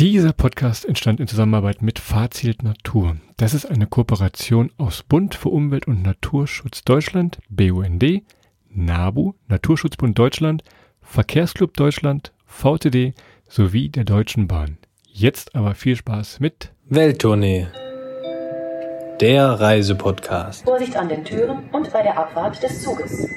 Dieser Podcast entstand in Zusammenarbeit mit Fazilt Natur. Das ist eine Kooperation aus Bund für Umwelt und Naturschutz Deutschland, BUND, NABU, Naturschutzbund Deutschland, Verkehrsclub Deutschland, VTD sowie der Deutschen Bahn. Jetzt aber viel Spaß mit Welttournee, der Reisepodcast. Vorsicht an den Türen und bei der Abfahrt des Zuges.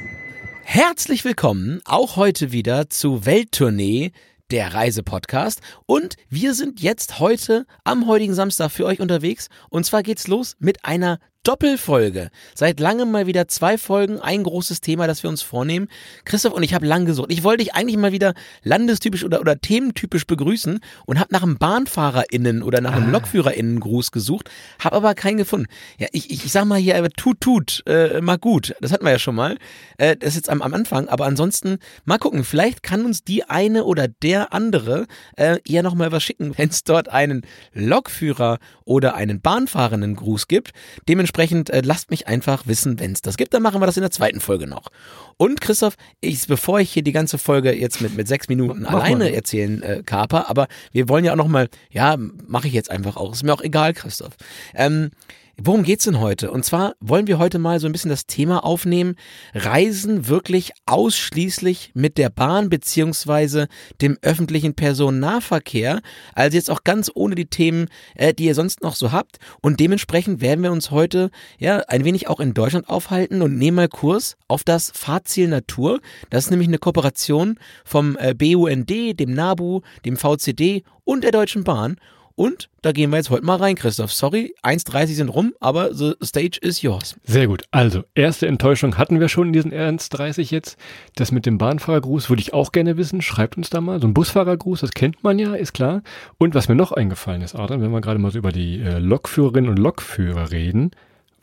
Herzlich willkommen auch heute wieder zu Welttournee, der Reisepodcast. Und wir sind jetzt heute am heutigen Samstag für euch unterwegs. Und zwar geht's los mit einer Doppelfolge. Seit langem mal wieder zwei Folgen, ein großes Thema, das wir uns vornehmen. Christoph und ich habe lang gesucht. Ich wollte dich eigentlich mal wieder landestypisch oder, oder thementypisch begrüßen und habe nach einem BahnfahrerInnen oder nach einem ah. LokführerInnen-Gruß gesucht, habe aber keinen gefunden. Ja, ich, ich, ich sag mal hier, tut, tut, äh, mal gut. Das hatten wir ja schon mal. Äh, das ist jetzt am, am Anfang, aber ansonsten mal gucken. Vielleicht kann uns die eine oder der andere äh, eher nochmal was schicken, wenn es dort einen Lokführer oder einen Bahnfahrenden Gruß gibt. Dementsprechend Dementsprechend äh, lasst mich einfach wissen, wenn es das gibt. Dann machen wir das in der zweiten Folge noch. Und Christoph, ich, bevor ich hier die ganze Folge jetzt mit, mit sechs Minuten Mach alleine mal. erzählen äh, kaper, aber wir wollen ja auch noch mal, ja, mache ich jetzt einfach auch. Ist mir auch egal, Christoph. Ähm, Worum geht's denn heute? Und zwar wollen wir heute mal so ein bisschen das Thema aufnehmen. Reisen wirklich ausschließlich mit der Bahn beziehungsweise dem öffentlichen Personennahverkehr. Also jetzt auch ganz ohne die Themen, äh, die ihr sonst noch so habt. Und dementsprechend werden wir uns heute ja ein wenig auch in Deutschland aufhalten und nehmen mal Kurs auf das Fahrziel Natur. Das ist nämlich eine Kooperation vom äh, BUND, dem NABU, dem VCD und der Deutschen Bahn. Und da gehen wir jetzt heute mal rein, Christoph. Sorry, 1,30 sind rum, aber the stage is yours. Sehr gut. Also, erste Enttäuschung hatten wir schon in diesen 1,30 jetzt. Das mit dem Bahnfahrergruß würde ich auch gerne wissen. Schreibt uns da mal. So ein Busfahrergruß, das kennt man ja, ist klar. Und was mir noch eingefallen ist, Adrian, wenn wir gerade mal so über die äh, Lokführerinnen und Lokführer reden,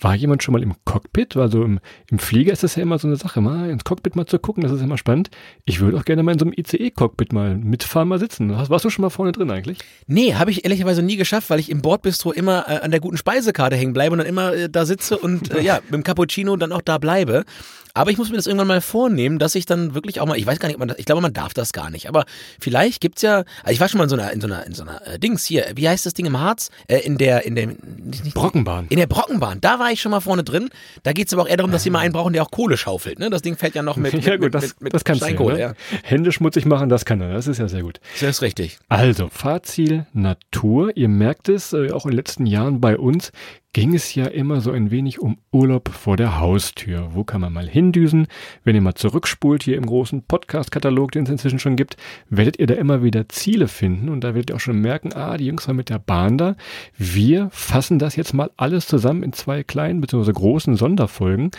war jemand schon mal im Cockpit? Weil so im, im Flieger ist das ja immer so eine Sache, mal ins Cockpit mal zu gucken, das ist immer spannend. Ich würde auch gerne mal in so einem ICE-Cockpit mal mitfahren, mal sitzen. Warst du schon mal vorne drin eigentlich? Nee, habe ich ehrlicherweise nie geschafft, weil ich im Bordbistro immer äh, an der guten Speisekarte hängen bleibe und dann immer äh, da sitze und äh, ja, mit dem Cappuccino dann auch da bleibe. Aber ich muss mir das irgendwann mal vornehmen, dass ich dann wirklich auch mal, ich weiß gar nicht, ob man das, ich glaube, man darf das gar nicht. Aber vielleicht gibt's ja, also ich war schon mal in so einer, in so einer, in so einer äh, Dings hier, wie heißt das Ding im Harz? Äh, in der, in der nicht, Brockenbahn. In der Brockenbahn. Da war ich schon mal vorne drin. Da geht's aber auch eher darum, dass sie mal einen brauchen, der auch Kohle schaufelt. Ne? Das Ding fällt ja noch mit, ja, gut, mit, das, mit, mit, das kannst Steinkohle, du, ne? ja. Hände schmutzig machen, das kann er. Das ist ja sehr gut. Das ist richtig. Also, Fahrziel Natur. Ihr merkt es, äh, auch in den letzten Jahren bei uns ging es ja immer so ein wenig um Urlaub vor der Haustür. Wo kann man mal hindüsen? Wenn ihr mal zurückspult hier im großen Podcast-Katalog, den es inzwischen schon gibt, werdet ihr da immer wieder Ziele finden und da werdet ihr auch schon merken, ah, die Jungs waren mit der Bahn da. Wir fassen das jetzt mal alles zusammen in zwei kleinen bzw. großen Sonderfolgen.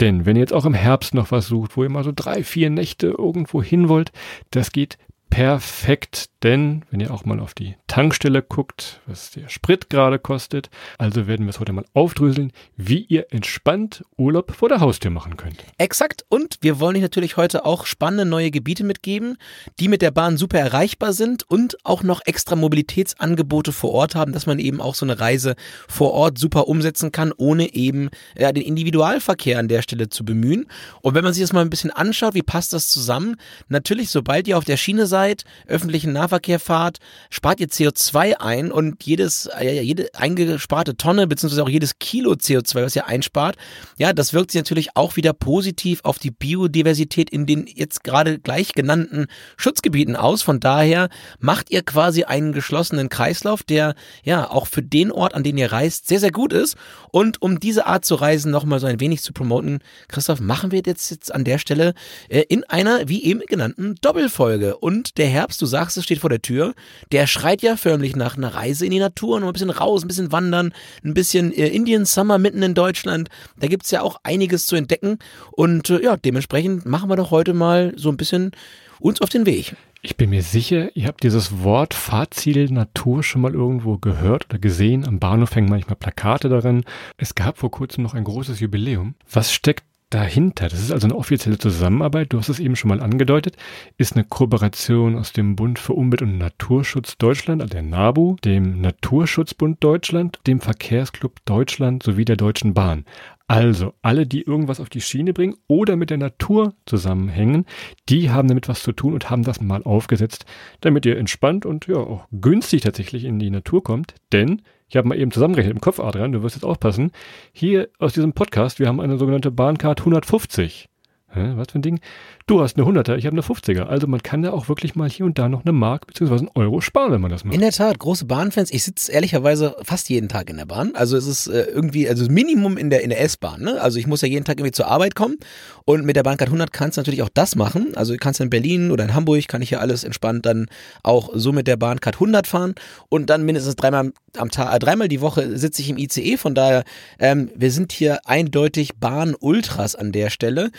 Denn wenn ihr jetzt auch im Herbst noch was sucht, wo ihr mal so drei, vier Nächte irgendwo hin wollt, das geht perfekt, denn wenn ihr auch mal auf die Tankstelle guckt, was der Sprit gerade kostet, also werden wir es heute mal aufdröseln, wie ihr entspannt Urlaub vor der Haustür machen könnt. Exakt und wir wollen euch natürlich heute auch spannende neue Gebiete mitgeben, die mit der Bahn super erreichbar sind und auch noch extra Mobilitätsangebote vor Ort haben, dass man eben auch so eine Reise vor Ort super umsetzen kann, ohne eben ja, den Individualverkehr an der Stelle zu bemühen. Und wenn man sich das mal ein bisschen anschaut, wie passt das zusammen? Natürlich, sobald ihr auf der Schiene seid, Zeit, öffentlichen Nahverkehr fahrt, spart ihr CO2 ein und jedes, äh, jede eingesparte Tonne beziehungsweise auch jedes Kilo CO2, was ihr einspart, ja, das wirkt sich natürlich auch wieder positiv auf die Biodiversität in den jetzt gerade gleich genannten Schutzgebieten aus. Von daher macht ihr quasi einen geschlossenen Kreislauf, der ja auch für den Ort, an den ihr reist, sehr, sehr gut ist. Und um diese Art zu reisen nochmal so ein wenig zu promoten, Christoph, machen wir jetzt, jetzt an der Stelle äh, in einer, wie eben genannten, Doppelfolge. Und der Herbst, du sagst, es steht vor der Tür, der schreit ja förmlich nach einer Reise in die Natur, noch ein bisschen raus, ein bisschen wandern, ein bisschen äh, Indian Summer mitten in Deutschland. Da gibt es ja auch einiges zu entdecken. Und äh, ja, dementsprechend machen wir doch heute mal so ein bisschen uns auf den Weg. Ich bin mir sicher, ihr habt dieses Wort Fahrziel Natur schon mal irgendwo gehört oder gesehen. Am Bahnhof hängen manchmal Plakate darin. Es gab vor kurzem noch ein großes Jubiläum. Was steckt dahinter, das ist also eine offizielle Zusammenarbeit, du hast es eben schon mal angedeutet, ist eine Kooperation aus dem Bund für Umwelt und Naturschutz Deutschland, also der NABU, dem Naturschutzbund Deutschland, dem Verkehrsclub Deutschland sowie der Deutschen Bahn. Also, alle, die irgendwas auf die Schiene bringen oder mit der Natur zusammenhängen, die haben damit was zu tun und haben das mal aufgesetzt, damit ihr entspannt und ja auch günstig tatsächlich in die Natur kommt. Denn, ich habe mal eben zusammengerechnet im Kopf, Adrian, du wirst jetzt aufpassen, hier aus diesem Podcast, wir haben eine sogenannte Bahncard 150. Hä, was für ein Ding? Du hast eine 100er, ich habe eine 50er. Also man kann ja auch wirklich mal hier und da noch eine Mark bzw. einen Euro sparen, wenn man das macht. In der Tat, große Bahnfans. Ich sitze ehrlicherweise fast jeden Tag in der Bahn. Also es ist äh, irgendwie, also Minimum in der, in der S-Bahn. Ne? Also ich muss ja jeden Tag irgendwie zur Arbeit kommen. Und mit der Bahncard 100 kannst du natürlich auch das machen. Also du kannst in Berlin oder in Hamburg, kann ich ja alles entspannt dann auch so mit der Bahncard 100 fahren. Und dann mindestens dreimal am Tag, äh, dreimal die Woche sitze ich im ICE. Von daher, ähm, wir sind hier eindeutig Bahn-Ultras an der Stelle.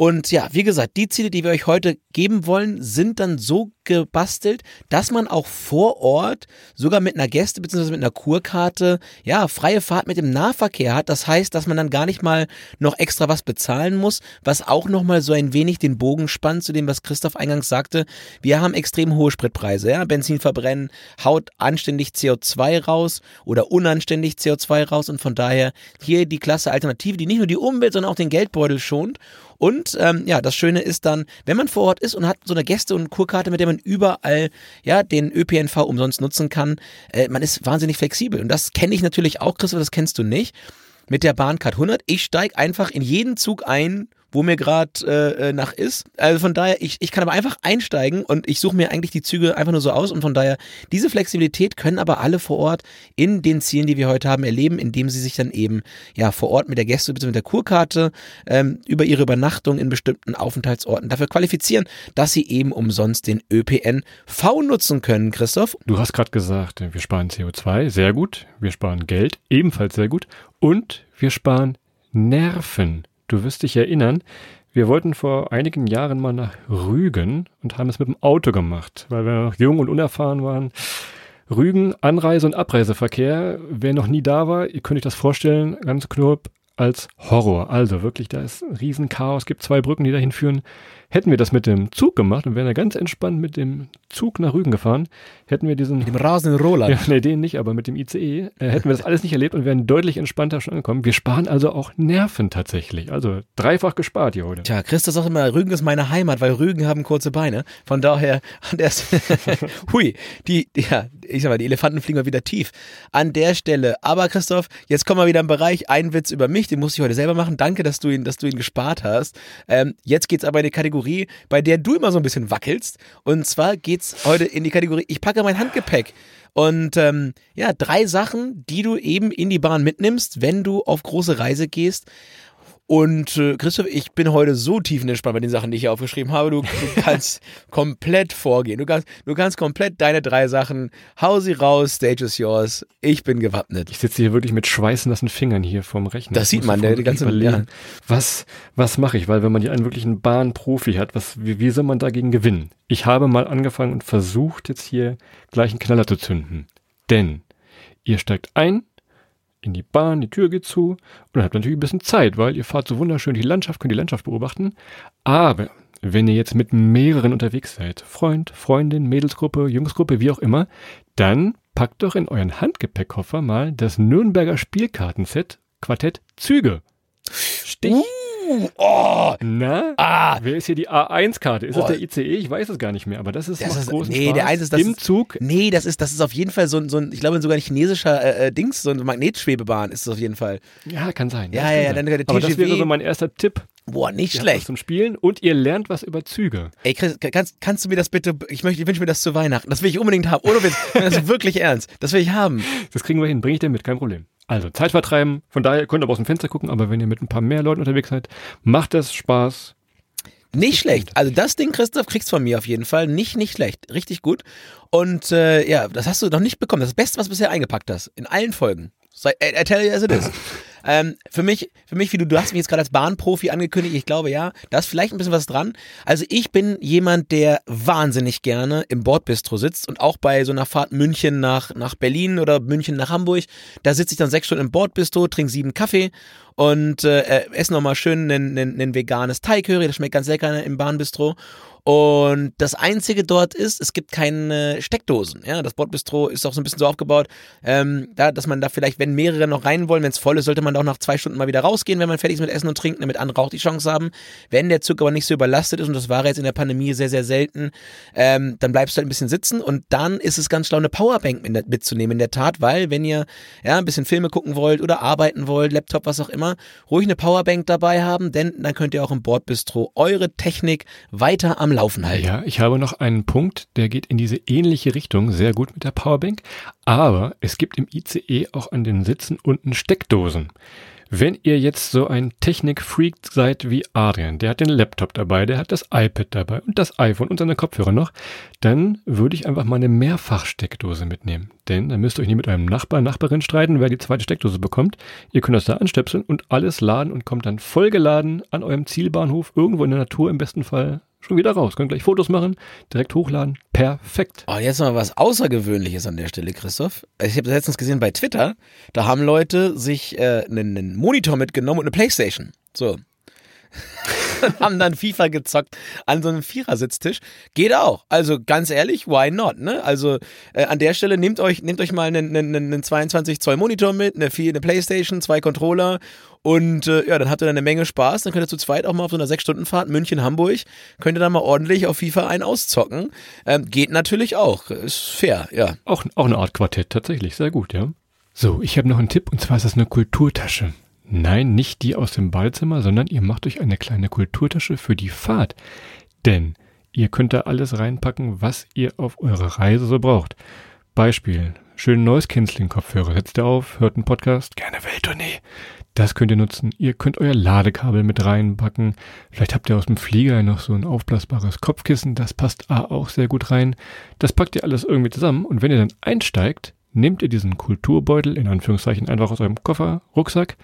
Und ja, wie gesagt, die Ziele, die wir euch heute geben wollen, sind dann so gebastelt, dass man auch vor Ort sogar mit einer Gäste- bzw. mit einer Kurkarte, ja, freie Fahrt mit dem Nahverkehr hat. Das heißt, dass man dann gar nicht mal noch extra was bezahlen muss, was auch nochmal so ein wenig den Bogen spannt zu dem, was Christoph eingangs sagte. Wir haben extrem hohe Spritpreise, ja. Benzin verbrennen, haut anständig CO2 raus oder unanständig CO2 raus und von daher hier die klasse Alternative, die nicht nur die Umwelt, sondern auch den Geldbeutel schont und ähm, ja, das Schöne ist dann, wenn man vor Ort ist und hat so eine Gäste- und Kurkarte, mit der man überall ja den ÖPNV umsonst nutzen kann, äh, man ist wahnsinnig flexibel. Und das kenne ich natürlich auch, Christoph, das kennst du nicht. Mit der Bahncard 100. Ich steige einfach in jeden Zug ein, wo mir gerade äh, äh, nach ist. Also von daher, ich, ich kann aber einfach einsteigen und ich suche mir eigentlich die Züge einfach nur so aus und von daher, diese Flexibilität können aber alle vor Ort in den Zielen, die wir heute haben, erleben, indem sie sich dann eben ja vor Ort mit der Gäste- bzw. mit der Kurkarte ähm, über ihre Übernachtung in bestimmten Aufenthaltsorten dafür qualifizieren, dass sie eben umsonst den ÖPNV nutzen können, Christoph. Du hast gerade gesagt, wir sparen CO2, sehr gut. Wir sparen Geld, ebenfalls sehr gut. Und wir sparen Nerven. Du wirst dich erinnern, wir wollten vor einigen Jahren mal nach Rügen und haben es mit dem Auto gemacht, weil wir noch jung und unerfahren waren. Rügen, Anreise- und Abreiseverkehr, wer noch nie da war, ihr könnt euch das vorstellen, ganz knapp als Horror. Also wirklich, da ist ein Riesenchaos, gibt zwei Brücken, die dahin führen. Hätten wir das mit dem Zug gemacht und wären da ganz entspannt mit dem Zug nach Rügen gefahren, hätten wir diesen. Mit dem rasenden Roland. Ja, nee, den nicht, aber mit dem ICE äh, hätten wir das alles nicht erlebt und wären deutlich entspannter schon angekommen. Wir sparen also auch Nerven tatsächlich. Also dreifach gespart hier heute. Tja, Christoph sagt immer, Rügen ist meine Heimat, weil Rügen haben kurze Beine. Von daher, an der hui, die, ja, ich sag mal, die Elefanten fliegen mal wieder tief. An der Stelle. Aber Christoph, jetzt kommen wir wieder im Bereich, ein Witz über mich, den muss ich heute selber machen. Danke, dass du ihn, dass du ihn gespart hast. Ähm, jetzt geht's aber in die Kategorie bei der du immer so ein bisschen wackelst. Und zwar geht's heute in die Kategorie, ich packe mein Handgepäck. Und ähm, ja, drei Sachen, die du eben in die Bahn mitnimmst, wenn du auf große Reise gehst. Und äh, Christoph, ich bin heute so tiefenentspannt bei den Sachen, die ich hier aufgeschrieben habe. Du, du kannst komplett vorgehen. Du kannst, du kannst komplett deine drei Sachen, hau sie raus, stage is yours. Ich bin gewappnet. Ich sitze hier wirklich mit schweißnassen Fingern hier vorm Rechner. Das sieht man, der die ganze ja. Was, was mache ich? Weil wenn man hier einen wirklichen Bahnprofi hat, was, wie, wie soll man dagegen gewinnen? Ich habe mal angefangen und versucht jetzt hier gleich einen Knaller zu zünden. Denn ihr steigt ein, in die Bahn, die Tür geht zu und dann habt ihr natürlich ein bisschen Zeit, weil ihr fahrt so wunderschön die Landschaft, könnt die Landschaft beobachten. Aber wenn ihr jetzt mit mehreren unterwegs seid, Freund, Freundin, Mädelsgruppe, Jungsgruppe, wie auch immer, dann packt doch in euren Handgepäckkoffer mal das Nürnberger Spielkartenset Quartett Züge. Stich. Uh, oh, Na? ah, Wer ist hier die A1-Karte? Ist Boah. das der ICE? Ich weiß es gar nicht mehr, aber das ist, Das macht ist- großen nee, Spaß. der eins ist- das Im ist- Zug. nee, das ist, das ist auf jeden Fall so ein, so ein ich glaube sogar ein chinesischer äh, äh, Dings, so eine Magnetschwebebahn ist es auf jeden Fall. Ja, kann sein. Ja, ja, ja, dann der Aber das wäre so mein erster Tipp. Boah, nicht Ihr schlecht. zum Spielen und ihr lernt was über Züge. Ey, Chris, kannst, kannst du mir das bitte, ich möchte, ich wünsche mir das zu Weihnachten. Das will ich unbedingt haben. Ohne Witz. Das ist wirklich ernst. Das will ich haben. Das kriegen wir hin, bringe ich dir mit, kein Problem. Also Zeit vertreiben, von daher könnt ihr aber aus dem Fenster gucken, aber wenn ihr mit ein paar mehr Leuten unterwegs seid, macht das Spaß. Nicht schlecht. Also das Ding, Christoph, kriegst von mir auf jeden Fall. Nicht, nicht schlecht. Richtig gut. Und äh, ja, das hast du noch nicht bekommen. Das Beste, was du bisher eingepackt hast. In allen Folgen. Sei, I, I tell you as it is. ähm, für mich, für mich, wie du, du hast mich jetzt gerade als Bahnprofi angekündigt, ich glaube ja, da ist vielleicht ein bisschen was dran. Also ich bin jemand, der wahnsinnig gerne im Bordbistro sitzt und auch bei so einer Fahrt München nach, nach Berlin oder München nach Hamburg, da sitze ich dann sechs Stunden im Bordbistro, trinke sieben Kaffee und äh, esse nochmal schön ein, ein, ein veganes Thai-Curry, das schmeckt ganz lecker im Bahnbistro. Und das Einzige dort ist, es gibt keine Steckdosen. Ja, das Bordbistro ist auch so ein bisschen so aufgebaut, ähm, da, dass man da vielleicht, wenn mehrere noch rein wollen, wenn es voll ist, sollte man da auch nach zwei Stunden mal wieder rausgehen, wenn man fertig ist mit Essen und Trinken, damit andere auch die Chance haben. Wenn der Zug aber nicht so überlastet ist, und das war jetzt in der Pandemie sehr, sehr selten, ähm, dann bleibst du halt ein bisschen sitzen und dann ist es ganz schlau, eine Powerbank mit, mitzunehmen in der Tat, weil wenn ihr ja ein bisschen Filme gucken wollt oder arbeiten wollt, Laptop, was auch immer, ruhig eine Powerbank dabei haben, denn dann könnt ihr auch im Bordbistro eure Technik weiter am Laufen halten. Ja, ich habe noch einen Punkt, der geht in diese ähnliche Richtung, sehr gut mit der Powerbank, aber es gibt im ICE auch an den Sitzen unten Steckdosen. Wenn ihr jetzt so ein Technik-Freak seid wie Adrian, der hat den Laptop dabei, der hat das iPad dabei und das iPhone und seine Kopfhörer noch, dann würde ich einfach mal eine Mehrfachsteckdose mitnehmen. Denn dann müsst ihr euch nicht mit eurem Nachbar, Nachbarin streiten, wer die zweite Steckdose bekommt. Ihr könnt das da anstöpseln und alles laden und kommt dann vollgeladen an eurem Zielbahnhof irgendwo in der Natur im besten Fall schon wieder raus. Könnt gleich Fotos machen, direkt hochladen. Perfekt. Oh, jetzt mal was Außergewöhnliches an der Stelle, Christoph. Ich habe letztens gesehen bei Twitter, da haben Leute sich äh, einen, einen Monitor mitgenommen und eine Playstation. So. haben dann FIFA gezockt an so einem Vierersitztisch. Geht auch. Also ganz ehrlich, why not? Ne? Also äh, an der Stelle nehmt euch, nehmt euch mal einen, einen, einen 22 Zoll Monitor mit, eine, eine Playstation, zwei Controller und äh, ja, dann habt ihr dann eine Menge Spaß. Dann könnt ihr zu zweit auch mal auf so einer 6-Stunden-Fahrt München-Hamburg, könnt ihr dann mal ordentlich auf FIFA einen auszocken. Ähm, geht natürlich auch. Ist fair, ja. Auch, auch eine Art Quartett, tatsächlich. Sehr gut, ja. So, ich habe noch einen Tipp und zwar ist das eine Kulturtasche. Nein, nicht die aus dem Badezimmer, sondern ihr macht euch eine kleine Kulturtasche für die Fahrt. Denn ihr könnt da alles reinpacken, was ihr auf eurer Reise so braucht. Beispiel, schönen Noise Cancelling Kopfhörer. Setzt ihr auf, hört einen Podcast, gerne Welttournee. Das könnt ihr nutzen. Ihr könnt euer Ladekabel mit reinpacken. Vielleicht habt ihr aus dem Flieger noch so ein aufblasbares Kopfkissen. Das passt auch sehr gut rein. Das packt ihr alles irgendwie zusammen. Und wenn ihr dann einsteigt, nehmt ihr diesen Kulturbeutel in Anführungszeichen einfach aus eurem Koffer, Rucksack,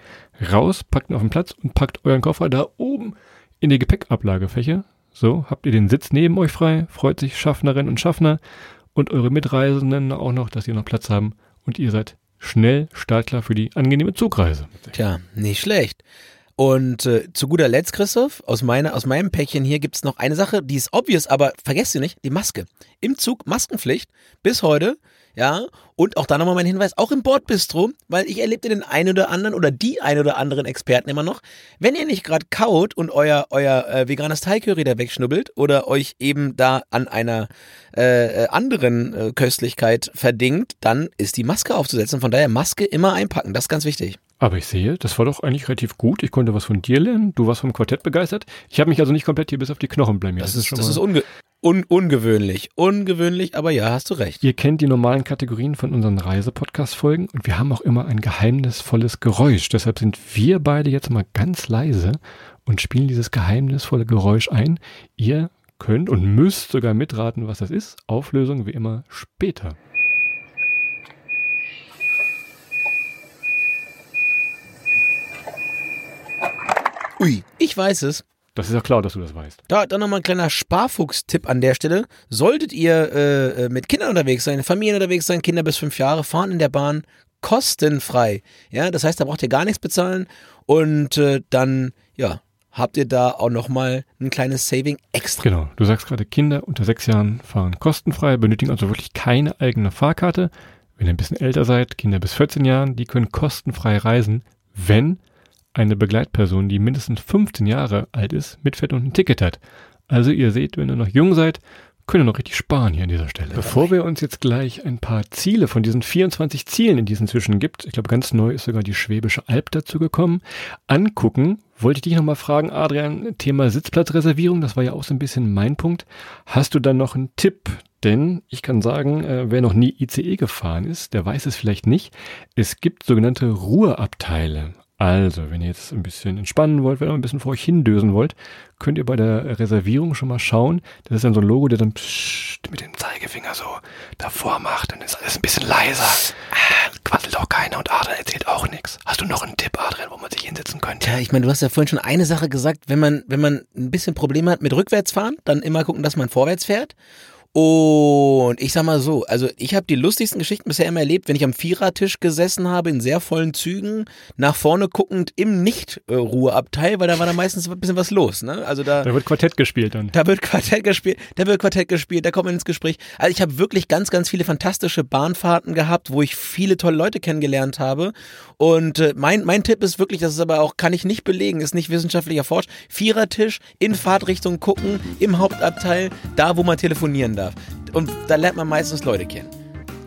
raus, packt ihn auf den Platz und packt euren Koffer da oben in die Gepäckablagefächer. So, habt ihr den Sitz neben euch frei, freut sich Schaffnerinnen und Schaffner und eure Mitreisenden auch noch, dass sie noch Platz haben und ihr seid schnell startklar für die angenehme Zugreise. Tja, nicht schlecht. Und äh, zu guter Letzt, Christoph, aus, meiner, aus meinem Päckchen hier gibt's noch eine Sache, die ist obvious, aber vergesst sie nicht, die Maske. Im Zug Maskenpflicht bis heute ja. Und auch da nochmal mein Hinweis, auch im Bordbistro, weil ich erlebte den einen oder anderen oder die ein oder anderen Experten immer noch, wenn ihr nicht gerade kaut und euer, euer äh, veganes Teigcurry da wegschnubbelt oder euch eben da an einer äh, äh, anderen äh, Köstlichkeit verdingt, dann ist die Maske aufzusetzen. Von daher Maske immer einpacken, das ist ganz wichtig. Aber ich sehe, das war doch eigentlich relativ gut. Ich konnte was von dir lernen. Du warst vom Quartett begeistert. Ich habe mich also nicht komplett hier bis auf die Knochen blamiert. Das, das ist, das ist unge un ungewöhnlich. Ungewöhnlich, aber ja, hast du recht. Ihr kennt die normalen Kategorien von unseren Reisepodcast-Folgen und wir haben auch immer ein geheimnisvolles Geräusch. Deshalb sind wir beide jetzt mal ganz leise und spielen dieses geheimnisvolle Geräusch ein. Ihr könnt und müsst sogar mitraten, was das ist. Auflösung wie immer später. Ui, ich weiß es. Das ist ja klar, dass du das weißt. Da, dann nochmal ein kleiner Sparfuchs-Tipp an der Stelle. Solltet ihr äh, äh, mit Kindern unterwegs sein, Familien unterwegs sein, Kinder bis fünf Jahre, fahren in der Bahn kostenfrei. Ja, das heißt, da braucht ihr gar nichts bezahlen und äh, dann, ja, habt ihr da auch nochmal ein kleines Saving extra. Genau, du sagst gerade, Kinder unter sechs Jahren fahren kostenfrei, benötigen also wirklich keine eigene Fahrkarte. Wenn ihr ein bisschen älter seid, Kinder bis 14 Jahren, die können kostenfrei reisen, wenn eine Begleitperson, die mindestens 15 Jahre alt ist, mitfährt und ein Ticket hat. Also ihr seht, wenn ihr noch jung seid, könnt ihr noch richtig sparen hier an dieser Stelle. Bevor wir uns jetzt gleich ein paar Ziele von diesen 24 Zielen, in diesen zwischen gibt, ich glaube ganz neu ist sogar die Schwäbische Alb dazu gekommen, angucken, wollte ich dich nochmal fragen, Adrian, Thema Sitzplatzreservierung, das war ja auch so ein bisschen mein Punkt. Hast du dann noch einen Tipp? Denn ich kann sagen, äh, wer noch nie ICE gefahren ist, der weiß es vielleicht nicht. Es gibt sogenannte Ruheabteile. Also, wenn ihr jetzt ein bisschen entspannen wollt, wenn ihr ein bisschen vor euch hindösen wollt, könnt ihr bei der Reservierung schon mal schauen. Das ist dann so ein Logo, der dann mit dem Zeigefinger so davor macht. Dann ist alles ein bisschen leiser. Ah, quasselt auch keiner und Adrian erzählt auch nichts. Hast du noch einen Tipp, Adrian, wo man sich hinsetzen könnte? Ja, ich meine, du hast ja vorhin schon eine Sache gesagt. Wenn man, wenn man ein bisschen Probleme hat mit Rückwärtsfahren, dann immer gucken, dass man vorwärts fährt. Und ich sag mal so, also ich habe die lustigsten Geschichten bisher immer erlebt, wenn ich am Vierertisch gesessen habe, in sehr vollen Zügen, nach vorne guckend im Nicht-Ruheabteil, weil da war da meistens ein bisschen was los. Ne? Also da, Da wird Quartett gespielt dann. da wird Quartett gespielt, da wird Quartett gespielt, da kommt man ins Gespräch. Also ich habe wirklich ganz, ganz viele fantastische Bahnfahrten gehabt, wo ich viele tolle Leute kennengelernt habe. Und äh, mein, mein Tipp ist wirklich, das ist aber auch, kann ich nicht belegen, ist nicht wissenschaftlich erforscht, Vierertisch, in Fahrtrichtung gucken, im Hauptabteil, da wo man telefonieren darf. Und da lernt man meistens Leute kennen.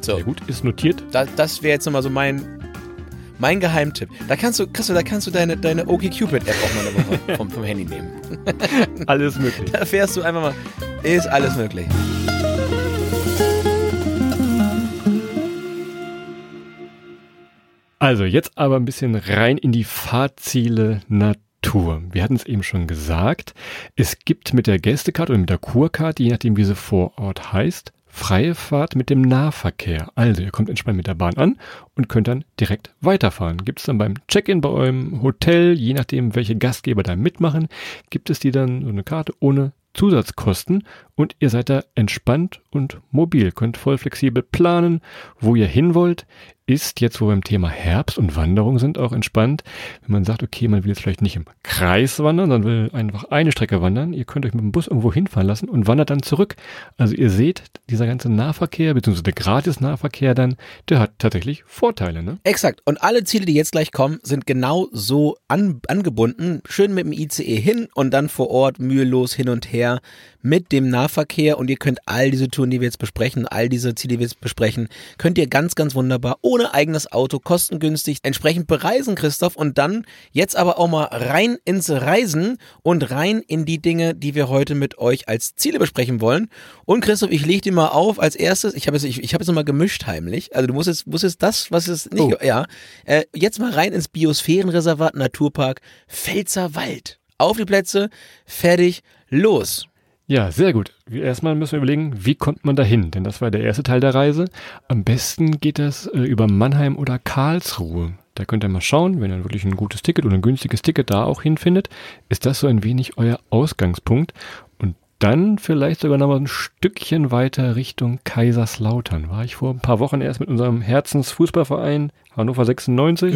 So, Sehr gut, ist notiert. da, das wäre jetzt nochmal so mein, mein Geheimtipp. Da kannst du, Christoph, da kannst du deine, deine OkCupid-App auch mal eine Woche vom, vom Handy nehmen. Alles möglich. Da fährst du einfach mal, ist alles möglich. Also jetzt aber ein bisschen rein in die Fahrziele Natur. Wir hatten es eben schon gesagt. Es gibt mit der Gästekarte oder mit der Kurkarte, je nachdem wie sie vor Ort heißt, freie Fahrt mit dem Nahverkehr. Also ihr kommt entspannt mit der Bahn an und könnt dann direkt weiterfahren. Gibt es dann beim Check-in bei eurem Hotel, je nachdem welche Gastgeber da mitmachen, gibt es die dann so eine Karte ohne Zusatzkosten und ihr seid da entspannt und mobil, könnt voll flexibel planen, wo ihr hin wollt. Ist jetzt, wo wir im Thema Herbst und Wanderung sind, auch entspannt, wenn man sagt, okay, man will jetzt vielleicht nicht im Kreis wandern, sondern will einfach eine Strecke wandern. Ihr könnt euch mit dem Bus irgendwo hinfahren lassen und wandert dann zurück. Also ihr seht, dieser ganze Nahverkehr, beziehungsweise der Gratis-Nahverkehr dann, der hat tatsächlich Vorteile, ne? Exakt. Und alle Ziele, die jetzt gleich kommen, sind genau so an, angebunden. Schön mit dem ICE hin und dann vor Ort mühelos hin und her mit dem Nahverkehr. Und ihr könnt all diese Touren, die wir jetzt besprechen, all diese Ziele, die wir jetzt besprechen, könnt ihr ganz, ganz wunderbar ohne eigenes Auto, kostengünstig entsprechend bereisen, Christoph. Und dann jetzt aber auch mal rein ins Reisen und rein in die Dinge, die wir heute mit euch als Ziele besprechen wollen. Und Christoph, ich leg dir mal auf als erstes, ich habe jetzt, ich, ich habe jetzt nochmal gemischt heimlich. Also du musst jetzt, musst jetzt das, was es nicht, Oh. ja, äh, jetzt mal rein ins Biosphärenreservat Naturpark Pfälzerwald. Auf die Plätze, fertig, los. Ja, sehr gut. Erstmal müssen wir überlegen, wie kommt man dahin? Denn das war der erste Teil der Reise. Am besten geht das äh, über Mannheim oder Karlsruhe. Da könnt ihr mal schauen, wenn ihr wirklich ein gutes Ticket oder ein günstiges Ticket da auch hinfindet, ist das so ein wenig euer Ausgangspunkt. Dann vielleicht sogar noch mal ein Stückchen weiter Richtung Kaiserslautern. War ich vor ein paar Wochen erst mit unserem Herzensfußballverein Hannover 96.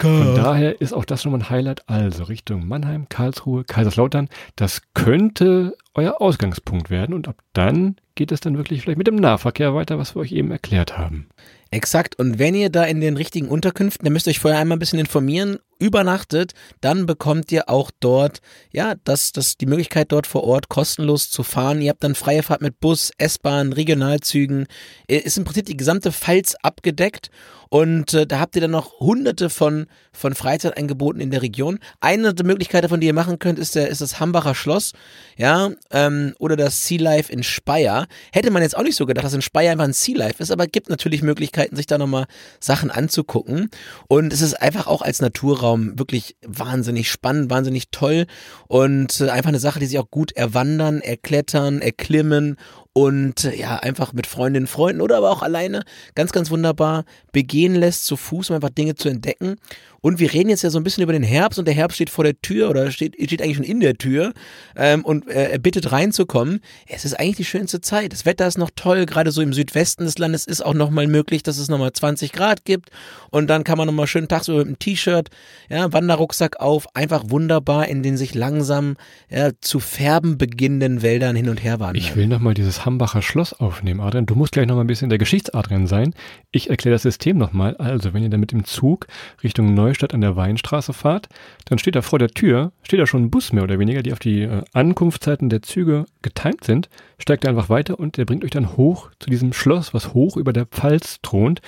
Von daher ist auch das schon mal ein Highlight. Also Richtung Mannheim, Karlsruhe, Kaiserslautern. Das könnte euer Ausgangspunkt werden und ab dann geht es dann wirklich vielleicht mit dem Nahverkehr weiter, was wir euch eben erklärt haben. Exakt. Und wenn ihr da in den richtigen Unterkünften, dann müsst ihr euch vorher einmal ein bisschen informieren, übernachtet, dann bekommt ihr auch dort, ja, das, das, die Möglichkeit dort vor Ort kostenlos zu fahren. Ihr habt dann freie Fahrt mit Bus, S-Bahn, Regionalzügen. Äh, Ist im Prinzip die gesamte Pfalz abgedeckt. Und äh, da habt ihr dann noch hunderte von, von Freizeitangeboten in der Region. Eine der Möglichkeiten, von die ihr machen könnt, ist, der, ist das Hambacher Schloss, ja, ähm, oder das Sea Life in Speyer. Hätte man jetzt auch nicht so gedacht, dass in Speyer einfach ein Sea Life ist, aber gibt natürlich Möglichkeiten, sich da nochmal Sachen anzugucken. Und es ist einfach auch als Naturraum wirklich wahnsinnig spannend, wahnsinnig toll und äh, einfach eine Sache, die sich auch gut erwandern, erklettern, erklimmen und äh, ja, einfach mit Freundinnen, Freunden oder aber auch alleine ganz, ganz wunderbar begehen lässt zu Fuß, um einfach Dinge zu entdecken. Und wir reden jetzt ja so ein bisschen über den Herbst und der Herbst steht vor der Tür oder steht, steht eigentlich schon in der Tür ähm, und äh, er bittet reinzukommen. Es ist eigentlich die schönste Zeit. Das Wetter ist noch toll, gerade so im Südwesten des Landes ist auch nochmal möglich, dass es nochmal 20 Grad gibt und dann kann man nochmal schön tagsüber mit einem T-Shirt, ja, Wanderrucksack auf, einfach wunderbar in den sich langsam ja, zu färben beginnenden Wäldern hin und her wandern. Ich will nochmal dieses Hambacher Schloss aufnehmen, Adrian. Du musst gleich nochmal ein bisschen der Geschichtsadrian sein. Ich erkläre das System nochmal. Also, wenn ihr dann mit dem Zug Richtung Neustadt an der Weinstraße fahrt, dann steht da vor der Tür, steht da schon ein Bus mehr oder weniger, die auf die äh, Ankunftszeiten der Züge getimt sind. Steigt einfach weiter und der bringt euch dann hoch zu diesem Schloss, was hoch über der Pfalz thront.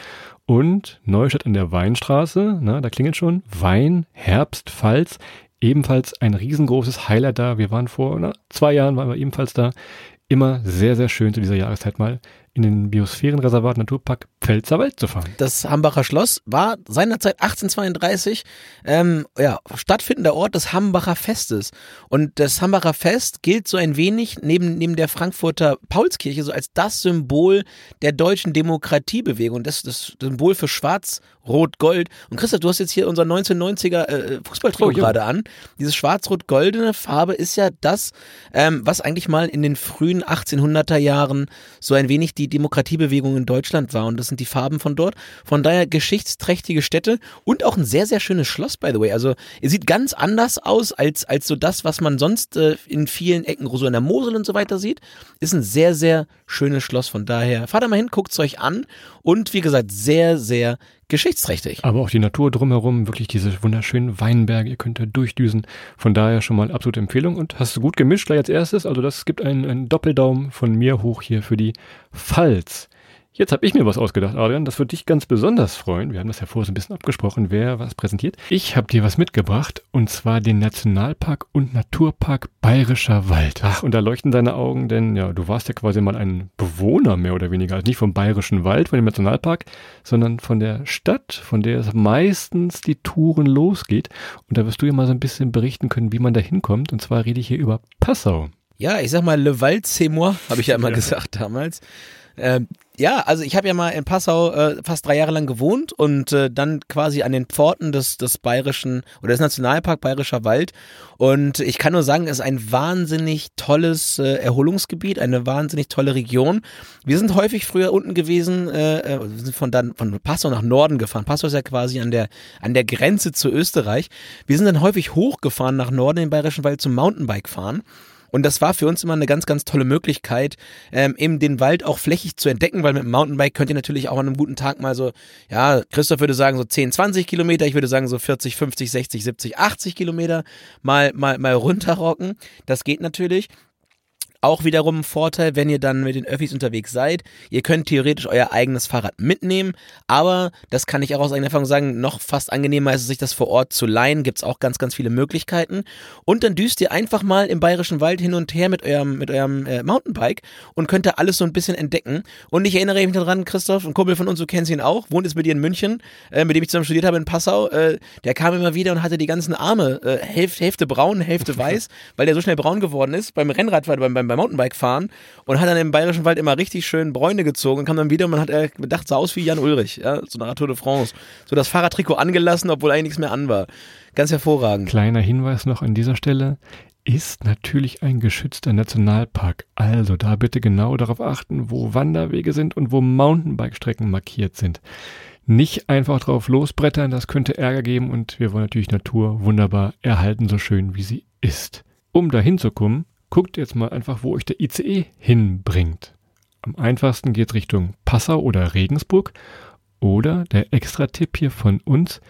Und Neustadt an der Weinstraße, na, da klingelt schon, Wein, Herbst, Pfalz, ebenfalls ein riesengroßes Highlight da. Wir waren vor na, zwei Jahren, waren wir ebenfalls da. Immer sehr, sehr schön zu dieser Jahreszeit mal in den Biosphärenreservat Naturpark Pfälzerwald zu fahren. Das Hambacher Schloss war seinerzeit 1832 ähm, ja, stattfindender Ort des Hambacher Festes. Und das Hambacher Fest gilt so ein wenig neben, neben der Frankfurter Paulskirche so als das Symbol der deutschen Demokratiebewegung, das, das Symbol für Schwarz, Rot, Gold. Und Christoph, du hast jetzt hier unser 1990er äh, Fußballtrikot Oh, gerade an. Diese schwarz-rot-goldene Farbe ist ja das, ähm, was eigentlich mal in den frühen 1800er Jahren so ein wenig die Demokratiebewegung in Deutschland war. Und das sind die Farben von dort. Von daher geschichtsträchtige Städte und auch ein sehr, sehr schönes Schloss, by the way. Also, es sieht ganz anders aus als, als so das, was man sonst äh, in vielen Ecken, so in der Mosel und so weiter sieht. Ist ein sehr, sehr schönes Schloss. Von daher, fahrt da mal hin, guckt's euch an. Und wie gesagt, sehr, sehr geschichtsträchtig. Aber auch die Natur drumherum, wirklich diese wunderschönen Weinberge, ihr könnt da durchdüsen. Von daher schon mal absolute Empfehlung. Und hast du gut gemischt gleich als erstes. Also das gibt einen, einen Doppeldaumen von mir hoch hier für die Pfalz. Jetzt habe ich mir was ausgedacht, Adrian. Das wird dich ganz besonders freuen. Wir haben das ja vorher so ein bisschen abgesprochen, wer was präsentiert. Ich habe dir was mitgebracht und zwar den Nationalpark und Naturpark Bayerischer Wald. Ach, und da leuchten deine Augen, denn ja, du warst ja quasi mal ein Bewohner mehr oder weniger. Also nicht vom Bayerischen Wald, von dem Nationalpark, sondern von der Stadt, von der es meistens die Touren losgeht. Und da wirst du ja mal so ein bisschen berichten können, wie man da hinkommt. Und zwar rede ich hier über Passau. Ja, ich sag mal, Le Val c'est moi, habe ich ja immer Ja. gesagt damals. Ähm, ja, also ich habe ja mal in Passau äh, fast drei Jahre lang gewohnt und äh, dann quasi an den Pforten des, des bayerischen oder des Nationalpark Bayerischer Wald. Und ich kann nur sagen, es ist ein wahnsinnig tolles äh, Erholungsgebiet, eine wahnsinnig tolle Region. Wir sind häufig früher unten gewesen, äh, äh, wir sind von dann von Passau nach Norden gefahren. Passau ist ja quasi an der an der Grenze zu Österreich. Wir sind dann häufig hochgefahren nach Norden in den Bayerischen Wald zum Mountainbike fahren. Und das war für uns immer eine ganz, ganz tolle Möglichkeit, ähm, eben den Wald auch flächig zu entdecken, weil mit dem Mountainbike könnt ihr natürlich auch an einem guten Tag mal so, ja, Christoph würde sagen so 10, 20 Kilometer, ich würde sagen so 40, 50, 60, 70, 80 Kilometer mal, mal, mal runterrocken. Das geht natürlich. Auch wiederum ein Vorteil, wenn ihr dann mit den Öffis unterwegs seid. Ihr könnt theoretisch euer eigenes Fahrrad mitnehmen, aber das kann ich auch aus eigener Erfahrung sagen, noch fast angenehmer ist es, sich das vor Ort zu leihen. Gibt's auch ganz, ganz viele Möglichkeiten. Und dann düst ihr einfach mal im Bayerischen Wald hin und her mit eurem, mit eurem äh, Mountainbike und könnt da alles so ein bisschen entdecken. Und ich erinnere mich daran, Christoph, ein Kumpel von uns, du kennst ihn auch, wohnt jetzt mit dir in München, äh, mit dem ich zusammen studiert habe in Passau. Äh, der kam immer wieder und hatte die ganzen Arme, äh, Hälfte, Hälfte braun, Hälfte weiß, weil der so schnell braun geworden ist beim Rennradfahren, beim, beim, beim Mountainbike fahren und hat dann im Bayerischen Wald immer richtig schön Bräune gezogen und kam dann wieder und man hat äh, gedacht, sah aus wie Jan Ulrich, ja, so Art Tour de France. So das Fahrradtrikot angelassen, obwohl eigentlich nichts mehr an war. Ganz hervorragend. Kleiner Hinweis noch an dieser Stelle. Ist natürlich ein geschützter Nationalpark. Also da bitte genau darauf achten, wo Wanderwege sind und wo Mountainbike-Strecken markiert sind. Nicht einfach drauf losbrettern, das könnte Ärger geben und wir wollen natürlich Natur wunderbar erhalten, so schön wie sie ist. Um da hinzukommen, guckt jetzt mal einfach, wo euch der ICE hinbringt. Am einfachsten geht's Richtung Passau oder Regensburg oder der Extra-Tipp hier von uns,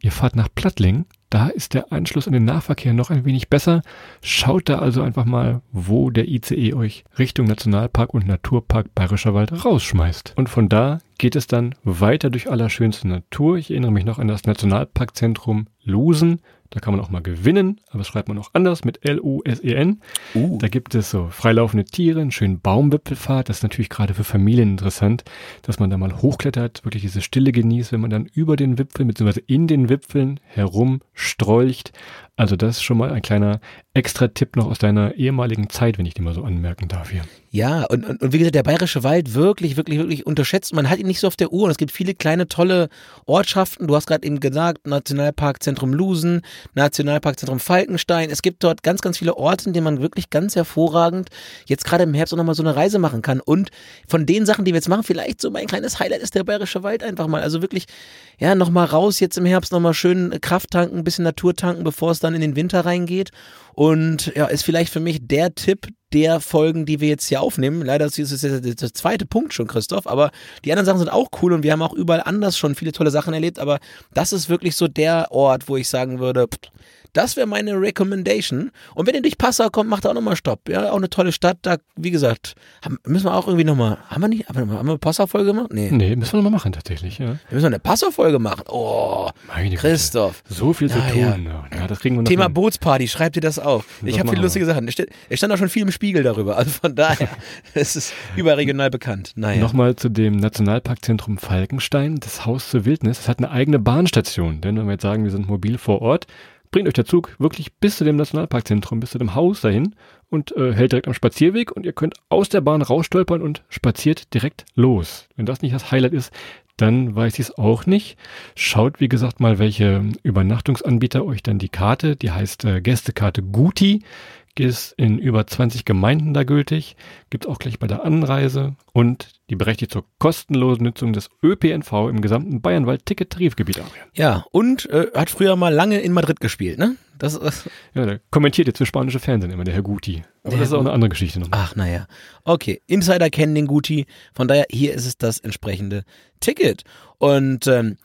ihr fahrt nach Plattling, da ist der Anschluss an den Nahverkehr noch ein wenig besser. Schaut da also einfach mal, wo der ICE euch Richtung Nationalpark und Naturpark Bayerischer Wald rausschmeißt. Und von da geht es dann weiter durch allerschönste Natur. Ich erinnere mich noch an das Nationalparkzentrum Lusen. Da kann man auch mal gewinnen, aber das schreibt man auch anders mit L-U-S-E-N. Uh. Da gibt es so freilaufende Tiere, einen schönen Baumwipfelfahrt. Das ist natürlich gerade für Familien interessant, dass man da mal hochklettert, wirklich diese Stille genießt, wenn man dann über den Wipfel bzw. in den Wipfeln herum strolcht. Also das ist schon mal ein kleiner extra Tipp noch aus deiner ehemaligen Zeit, wenn ich den mal so anmerken darf hier. Ja, und, und, und wie gesagt, der Bayerische Wald wirklich, wirklich, wirklich unterschätzt. Man hat ihn nicht so auf der Uhr und es gibt viele kleine, tolle Ortschaften. Du hast gerade eben gesagt, Nationalparkzentrum Lusen, Nationalparkzentrum Falkenstein. Es gibt dort ganz, ganz viele Orte, in denen man wirklich ganz hervorragend jetzt gerade im Herbst auch nochmal so eine Reise machen kann. Und von den Sachen, die wir jetzt machen, vielleicht so mein kleines Highlight ist der Bayerische Wald einfach mal. Also wirklich, ja, nochmal raus jetzt im Herbst, nochmal schön Kraft tanken, ein bisschen Natur tanken, bevor es dann in den Winter reingeht. Und ja, ist vielleicht für mich der Tipp der Folgen, die wir jetzt hier aufnehmen. Leider ist es der, der, zweite Punkt schon, Christoph, aber die anderen Sachen sind auch cool und wir haben auch überall anders schon viele tolle Sachen erlebt, aber das ist wirklich so der Ort, wo ich sagen würde, pff, das wäre meine Recommendation. Und wenn ihr durch Passau kommt, macht auch nochmal Stopp. Ja, auch eine tolle Stadt. Da, wie gesagt, haben, müssen wir auch irgendwie nochmal, haben wir nicht, haben wir, haben wir Passau-Folge gemacht? Nee. Nee, müssen wir nochmal machen tatsächlich, ja. Wir müssen eine Passau-Folge machen. Oh, Meine. Christoph. So viel zu Ja, tun. ja. Ja. ja, das kriegen wir noch Thema hin. Bootsparty, schreibt ihr das auf. Ich habe viele lustige Sachen. Es stand auch schon viel im Spiegel darüber. Also von daher, es ist überregional bekannt. Naja. Nochmal zu dem Nationalparkzentrum Falkenstein, das Haus zur Wildnis. Es hat eine eigene Bahnstation. Denn wenn wir jetzt sagen, wir sind mobil vor Ort, bringt euch der Zug wirklich bis zu dem Nationalparkzentrum, bis zu dem Haus dahin und äh, hält direkt am Spazierweg und ihr könnt aus der Bahn rausstolpern und spaziert direkt los. Wenn das nicht das Highlight ist, dann weiß ich es auch nicht. Schaut, wie gesagt, mal, welche Übernachtungsanbieter euch dann die Karte, die heißt äh, Gästekarte Guti, ist in über 20 Gemeinden da gültig, gibt auch gleich bei der Anreise und die berechtigt zur kostenlosen Nutzung des ÖPNV im gesamten Bayernwald-Ticket-Tarifgebiet. Ja, und äh, hat früher mal lange in Madrid gespielt, ne? Das, das ja, der kommentiert jetzt für spanische Fernsehen immer, der Herr Guti. Aber der das ist auch eine andere Geschichte nochmal. Ach, naja. Okay, Insider kennen den Guti, von daher, hier ist es das entsprechende Ticket. Und ähm,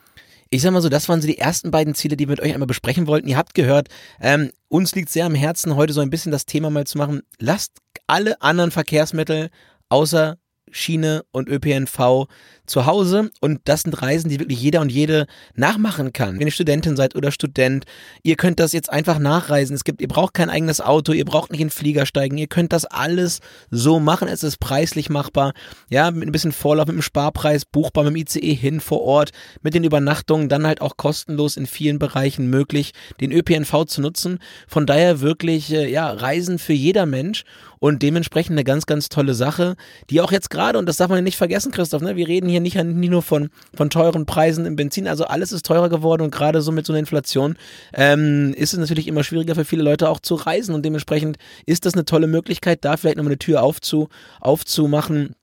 ich sag mal so, das waren so die ersten beiden Ziele, die wir mit euch einmal besprechen wollten. Ihr habt gehört, ähm, uns liegt sehr am Herzen, heute so ein bisschen das Thema mal zu machen. Lasst alle anderen Verkehrsmittel außer Schiene und ÖPNV zu Hause und das sind Reisen, die wirklich jeder und jede nachmachen kann. Wenn ihr Studentin seid oder Student, ihr könnt das jetzt einfach nachreisen. Es gibt, ihr braucht kein eigenes Auto, ihr braucht nicht in den Flieger steigen, ihr könnt das alles so machen. Es ist preislich machbar. Ja, mit ein bisschen Vorlauf, mit dem Sparpreis, buchbar mit dem ICE hin vor Ort, mit den Übernachtungen, dann halt auch kostenlos in vielen Bereichen möglich, den ÖPNV zu nutzen. Von daher wirklich, äh, ja, Reisen für jeder Mensch und dementsprechend eine ganz, ganz tolle Sache, die auch jetzt gerade, und das darf man nicht vergessen, Christoph, ne, wir reden hier nicht, nicht nur von, von teuren Preisen im Benzin, also alles ist teurer geworden und gerade so mit so einer Inflation ähm, ist es natürlich immer schwieriger für viele Leute auch zu reisen. Und dementsprechend ist das eine tolle Möglichkeit, da vielleicht nochmal eine Tür aufzu, aufzumachen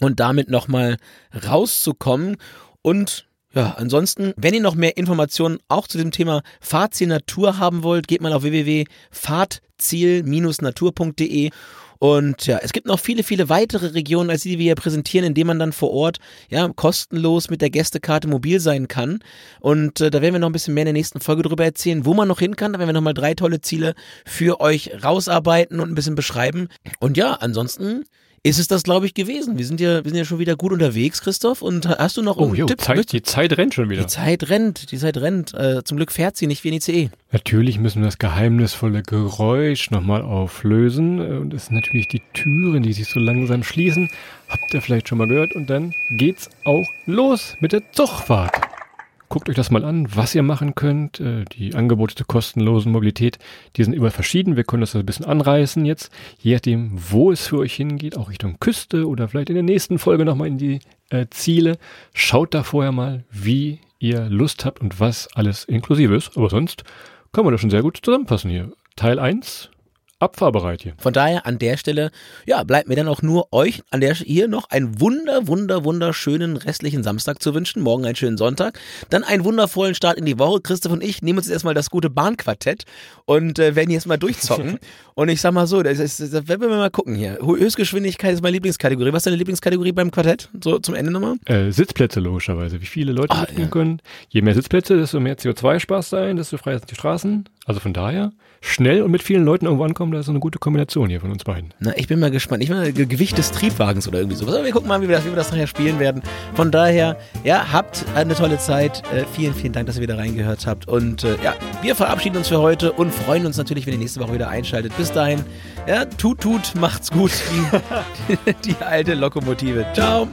und damit nochmal rauszukommen. Und ja, ansonsten, wenn ihr noch mehr Informationen auch zu dem Thema Fahrziel Natur haben wollt, geht mal auf www.fahrtziel-natur.de und ja, es gibt noch viele, viele weitere Regionen, als die, die wir hier präsentieren, in denen man dann vor Ort ja kostenlos mit der Gästekarte mobil sein kann. Und äh, da werden wir noch ein bisschen mehr in der nächsten Folge drüber erzählen, wo man noch hin kann. Da werden wir nochmal drei tolle Ziele für euch rausarbeiten und ein bisschen beschreiben. Und ja, ansonsten ist es das, glaube ich, gewesen. Wir sind ja, wir sind ja schon wieder gut unterwegs, Christoph. Und hast du noch oh, jo, Tipp? Zeit, die Zeit rennt schon wieder. Die Zeit rennt, die Zeit rennt. Äh, zum Glück fährt sie nicht wie ein ICE. Natürlich müssen wir das geheimnisvolle Geräusch nochmal auflösen. Äh, und es sind natürlich die Türen, die sich so langsam schließen. Habt ihr vielleicht schon mal gehört. Und dann geht's auch los mit der Zugfahrt. Guckt euch das mal an, was ihr machen könnt. Äh, die Angebote zur kostenlosen Mobilität, die sind immer verschieden. Wir können das ein bisschen anreißen jetzt, je nachdem, wo es für euch hingeht, auch Richtung Küste oder vielleicht in der nächsten Folge nochmal in die äh, Ziele. Schaut da vorher mal, wie ihr Lust habt und was alles inklusive ist. Aber sonst kann man das schon sehr gut zusammenfassen hier. Teil 1, abfahrbereit hier. Von daher an der Stelle, ja, bleibt mir dann auch nur euch an der hier noch einen wunder, wunder, wunderschönen restlichen Samstag zu wünschen. Morgen einen schönen Sonntag. Dann einen wundervollen Start in die Woche. Christoph und ich nehmen uns jetzt erstmal das gute Bahnquartett und äh, werden jetzt mal durchzocken. und ich sag mal so, das, ist, das werden wir mal gucken hier. Höchstgeschwindigkeit ist meine Lieblingskategorie. Was ist deine Lieblingskategorie beim Quartett? So zum Ende nochmal? Äh, Sitzplätze logischerweise. Wie viele Leute ah, mitnehmen ja. können. Je mehr Sitzplätze, desto mehr CO2-Spaß sein, desto freier sind die Straßen. Also von daher schnell und mit vielen Leuten irgendwo ankommen, da ist eine gute Kombination hier von uns beiden. Na, ich bin mal gespannt. Ich meine, Gewicht des Triebwagens oder irgendwie sowas. Aber wir gucken mal, wie wir, das, wie wir das nachher spielen werden. Von daher, ja, habt eine tolle Zeit. Äh, vielen, vielen Dank, dass ihr wieder reingehört habt. Und äh, ja, wir verabschieden uns für heute und freuen uns natürlich, wenn ihr nächste Woche wieder einschaltet. Bis dahin, ja, tut, tut, macht's gut. Die, die alte Lokomotive. Ciao.